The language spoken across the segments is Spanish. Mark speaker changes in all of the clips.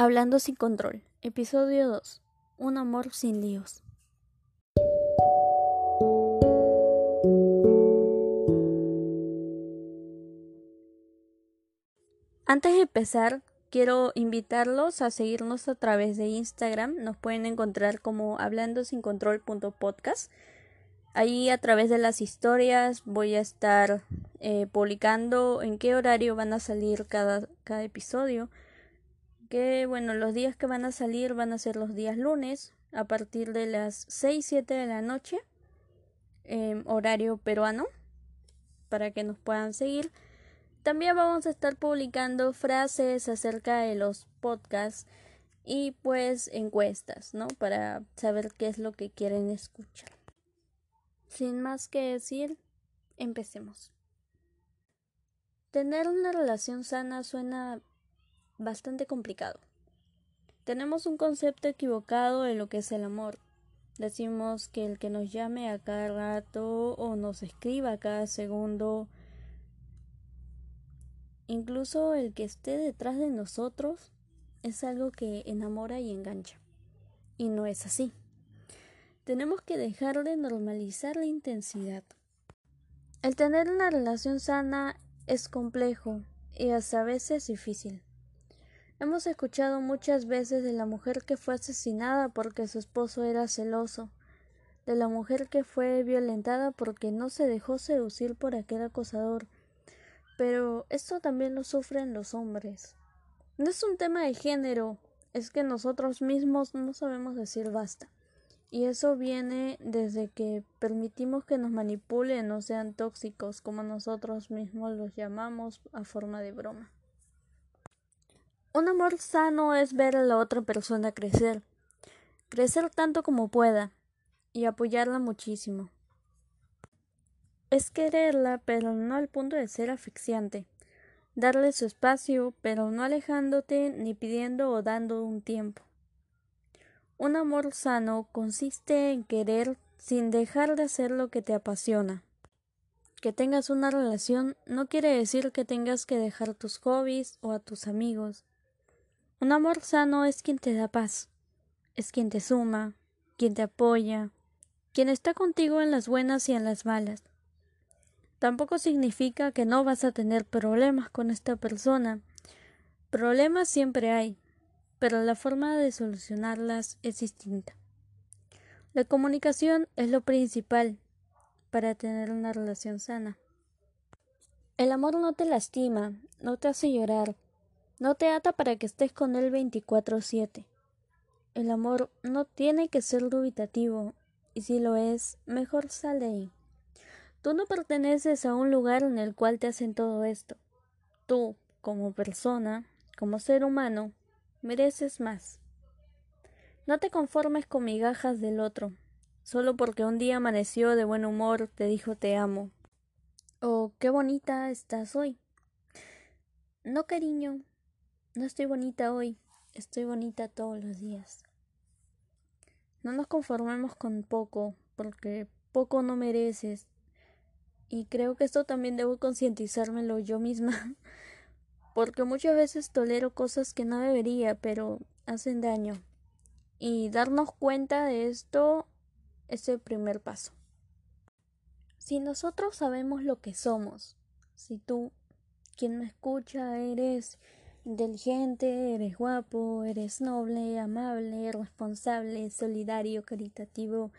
Speaker 1: Hablando sin control, episodio 2. Un amor sin líos. Antes de empezar, quiero invitarlos a seguirnos a través de Instagram. Nos pueden encontrar como hablando sin control.podcast. Ahí a través de las historias voy a estar eh, publicando en qué horario van a salir cada, cada episodio que bueno, los días que van a salir van a ser los días lunes a partir de las 6, 7 de la noche, eh, horario peruano, para que nos puedan seguir. También vamos a estar publicando frases acerca de los podcasts y pues encuestas, ¿no? Para saber qué es lo que quieren escuchar. Sin más que decir, empecemos. Tener una relación sana suena bastante complicado. Tenemos un concepto equivocado de lo que es el amor. Decimos que el que nos llame a cada rato o nos escriba a cada segundo, incluso el que esté detrás de nosotros, es algo que enamora y engancha. Y no es así. Tenemos que dejar de normalizar la intensidad. El tener una relación sana es complejo y hasta a veces difícil. Hemos escuchado muchas veces de la mujer que fue asesinada porque su esposo era celoso, de la mujer que fue violentada porque no se dejó seducir por aquel acosador. Pero esto también lo sufren los hombres. No es un tema de género, es que nosotros mismos no sabemos decir basta. Y eso viene desde que permitimos que nos manipulen o sean tóxicos, como nosotros mismos los llamamos a forma de broma. Un amor sano es ver a la otra persona crecer, crecer tanto como pueda y apoyarla muchísimo. Es quererla, pero no al punto de ser asfixiante. Darle su espacio, pero no alejándote ni pidiendo o dando un tiempo. Un amor sano consiste en querer sin dejar de hacer lo que te apasiona. Que tengas una relación no quiere decir que tengas que dejar tus hobbies o a tus amigos. Un amor sano es quien te da paz, es quien te suma, quien te apoya, quien está contigo en las buenas y en las malas. Tampoco significa que no vas a tener problemas con esta persona. Problemas siempre hay, pero la forma de solucionarlas es distinta. La comunicación es lo principal para tener una relación sana. El amor no te lastima, no te hace llorar, no te ata para que estés con él 24/7. El amor no tiene que ser dubitativo, y si lo es, mejor sal de ahí. Tú no perteneces a un lugar en el cual te hacen todo esto. Tú, como persona, como ser humano, mereces más. No te conformes con migajas del otro, solo porque un día amaneció de buen humor, te dijo te amo. O oh, qué bonita estás hoy. No, cariño, no estoy bonita hoy, estoy bonita todos los días. No nos conformemos con poco, porque poco no mereces. Y creo que esto también debo concientizármelo yo misma, porque muchas veces tolero cosas que no debería, pero hacen daño. Y darnos cuenta de esto es el primer paso. Si nosotros sabemos lo que somos, si tú, quien me escucha, eres inteligente, eres guapo, eres noble, amable, responsable, solidario, caritativo,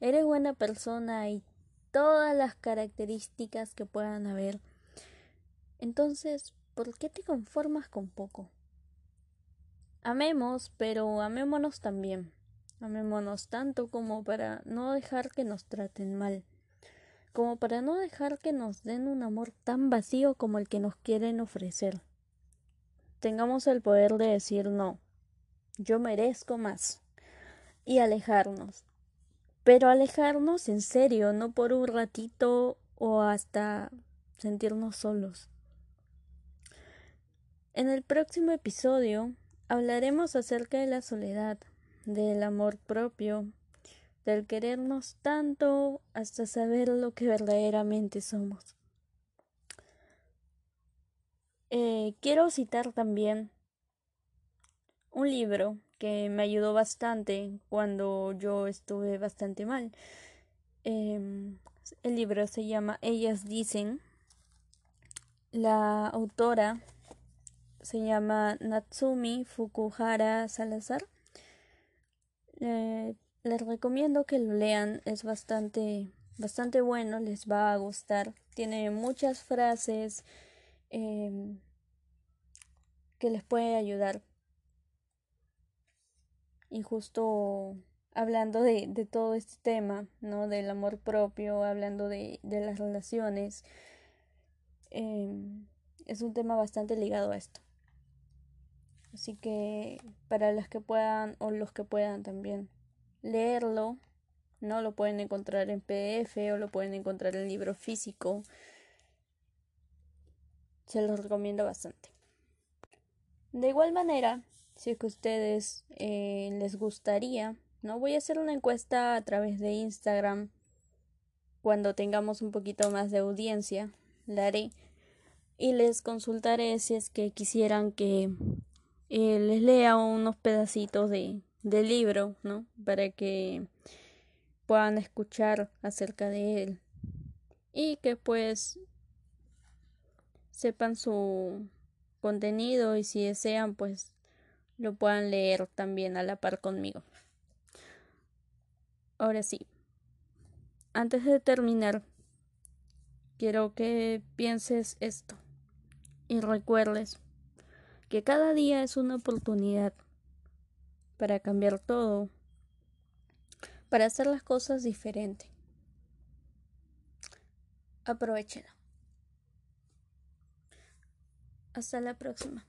Speaker 1: eres buena persona y todas las características que puedan haber. Entonces, ¿por qué te conformas con poco? Amemos, pero amémonos también. Amémonos tanto como para no dejar que nos traten mal, como para no dejar que nos den un amor tan vacío como el que nos quieren ofrecer tengamos el poder de decir no, yo merezco más y alejarnos. Pero alejarnos en serio, no por un ratito o hasta sentirnos solos. En el próximo episodio hablaremos acerca de la soledad, del amor propio, del querernos tanto hasta saber lo que verdaderamente somos. Eh, quiero citar también un libro que me ayudó bastante cuando yo estuve bastante mal. Em, el libro se llama Ellas dicen. La autora se llama Natsumi Fukuhara Salazar. Eh, les recomiendo que lo lean, es bastante, bastante bueno, les va a gustar. Tiene muchas frases em, que les puede ayudar. Y justo hablando de, de, todo este tema, ¿no? Del amor propio, hablando de, de las relaciones. Em, es un tema bastante ligado a esto. Así que para las que puedan o los que puedan también leerlo, ¿no? Lo pueden encontrar en PDF o lo pueden encontrar en libro físico. Se los recomiendo bastante. De igual manera, si es que ustedes eh, les gustaría, ¿no? Voy a hacer una encuesta a través de Instagram cuando tengamos un poquito más de audiencia, la haré y les consultaré si es que quisieran que eh, les lea unos pedacitos de, del libro, ¿no? Para que puedan escuchar acerca de él y que pues sepan su contenido y si desean pues lo puedan leer también a la par conmigo. Ahora sí, antes de terminar, quiero que pienses esto y recuerdes que cada día es una oportunidad para cambiar todo, para hacer las cosas diferentes. Aprovechenla. Hasta la próxima.